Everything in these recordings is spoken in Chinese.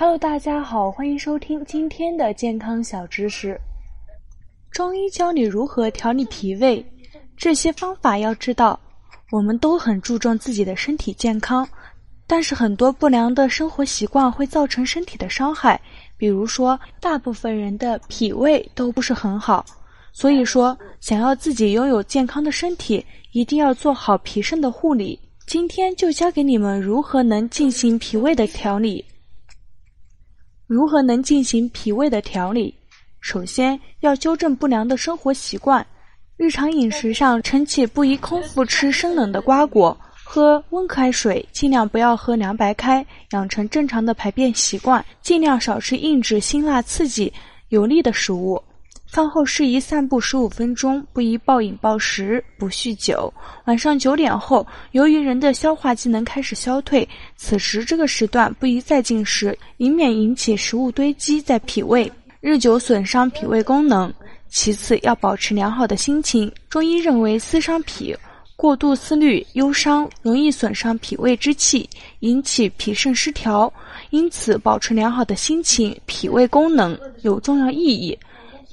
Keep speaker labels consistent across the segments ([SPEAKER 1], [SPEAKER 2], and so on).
[SPEAKER 1] Hello，大家好，欢迎收听今天的健康小知识。中医教你如何调理脾胃，这些方法要知道。我们都很注重自己的身体健康，但是很多不良的生活习惯会造成身体的伤害。比如说，大部分人的脾胃都不是很好，所以说，想要自己拥有健康的身体，一定要做好脾肾的护理。今天就教给你们如何能进行脾胃的调理。如何能进行脾胃的调理？首先要纠正不良的生活习惯，日常饮食上，晨起不宜空腹吃生冷的瓜果，喝温开水，尽量不要喝凉白开，养成正常的排便习惯，尽量少吃硬质、辛辣、刺激、油腻的食物。饭后适宜散步十五分钟，不宜暴饮暴食，不酗酒。晚上九点后，由于人的消化机能开始消退，此时这个时段不宜再进食，以免引起食物堆积在脾胃，日久损伤脾胃功能。其次，要保持良好的心情。中医认为，思伤脾，过度思虑、忧伤，容易损伤脾胃之气，引起脾肾失调。因此，保持良好的心情，脾胃功能有重要意义。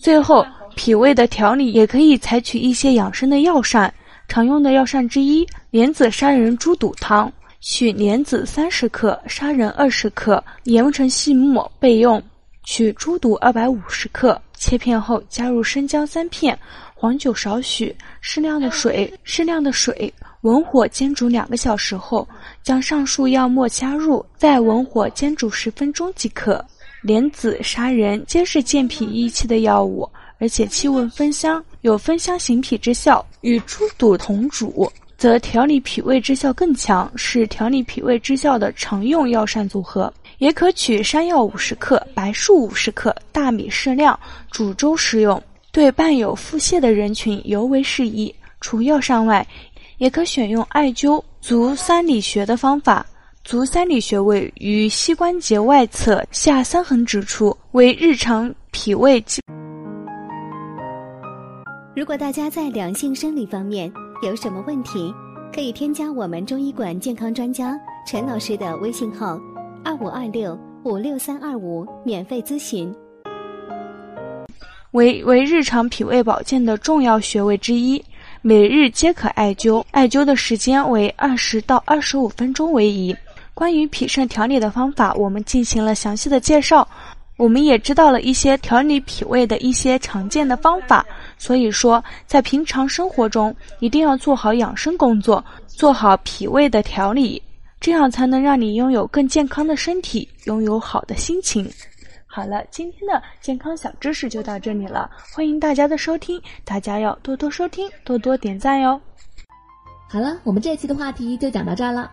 [SPEAKER 1] 最后，脾胃的调理也可以采取一些养生的药膳，常用的药膳之一莲子砂仁猪肚汤，取莲子三十克，砂仁二十克，研成细末备用。取猪肚二百五十克，切片后加入生姜三片，黄酒少许，适量的水，适量的水，文火煎煮两个小时后，将上述药末加入，再文火煎煮十分钟即可。莲子、砂仁皆是健脾益气的药物，而且气味芬香，有芬香行脾之效。与猪肚同煮，则调理脾胃之效更强，是调理脾胃之效的常用药膳组合。也可取山药五十克、白术五十克、大米适量煮粥食用，对伴有腹泻的人群尤为适宜。除药膳外，也可选用艾灸足三里穴的方法。足三里穴位于膝关节外侧下三横指处，为日常脾胃。
[SPEAKER 2] 如果大家在两性生理方面有什么问题，可以添加我们中医馆健康专家陈老师的微信号：二五二六五六三二五，免费咨询。
[SPEAKER 1] 为为日常脾胃保健的重要穴位之一，每日皆可艾灸，艾灸的时间为二十到二十五分钟为宜。关于脾肾调理的方法，我们进行了详细的介绍，我们也知道了一些调理脾胃的一些常见的方法。所以说，在平常生活中一定要做好养生工作，做好脾胃的调理，这样才能让你拥有更健康的身体，拥有好的心情。好了，今天的健康小知识就到这里了，欢迎大家的收听，大家要多多收听，多多点赞哟。
[SPEAKER 3] 好了，我们这期的话题就讲到这儿了。